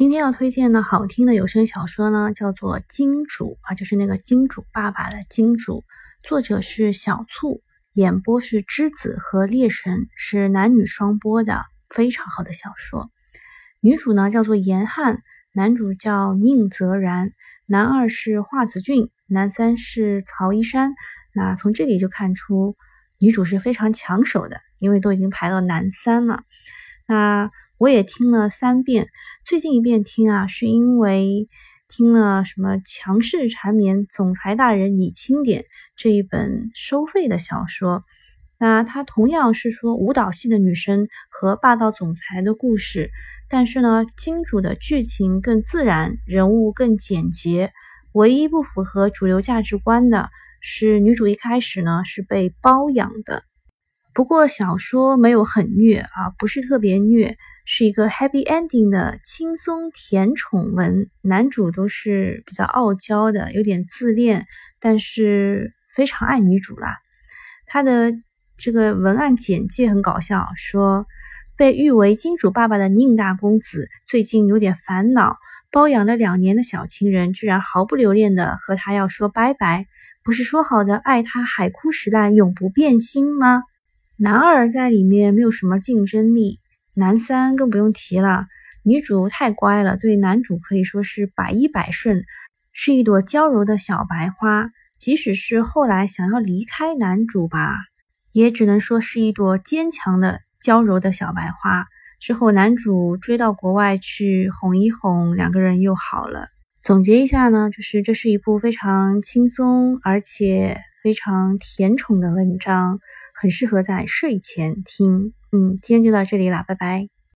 今天要推荐的好听的有声小说呢，叫做《金主》啊，就是那个金主爸爸的金主，作者是小醋，演播是之子和烈神，是男女双播的，非常好的小说。女主呢叫做严汉，男主叫宁泽然，男二是华子俊，男三是曹一山。那从这里就看出女主是非常抢手的，因为都已经排到男三了。那我也听了三遍，最近一遍听啊，是因为听了什么强势缠绵总裁大人你轻点这一本收费的小说。那它同样是说舞蹈系的女生和霸道总裁的故事。但是呢，金主的剧情更自然，人物更简洁。唯一不符合主流价值观的是，女主一开始呢是被包养的。不过小说没有很虐啊，不是特别虐，是一个 happy ending 的轻松甜宠文。男主都是比较傲娇的，有点自恋，但是非常爱女主啦。他的这个文案简介很搞笑，说。被誉为金主爸爸的宁大公子最近有点烦恼，包养了两年的小情人居然毫不留恋的和他要说拜拜，不是说好的爱他海枯石烂永不变心吗？男二在里面没有什么竞争力，男三更不用提了。女主太乖了，对男主可以说是百依百顺，是一朵娇柔的小白花。即使是后来想要离开男主吧，也只能说是一朵坚强的。娇柔的小白花之后，男主追到国外去哄一哄，两个人又好了。总结一下呢，就是这是一部非常轻松而且非常甜宠的文章，很适合在睡前听。嗯，今天就到这里了，拜拜。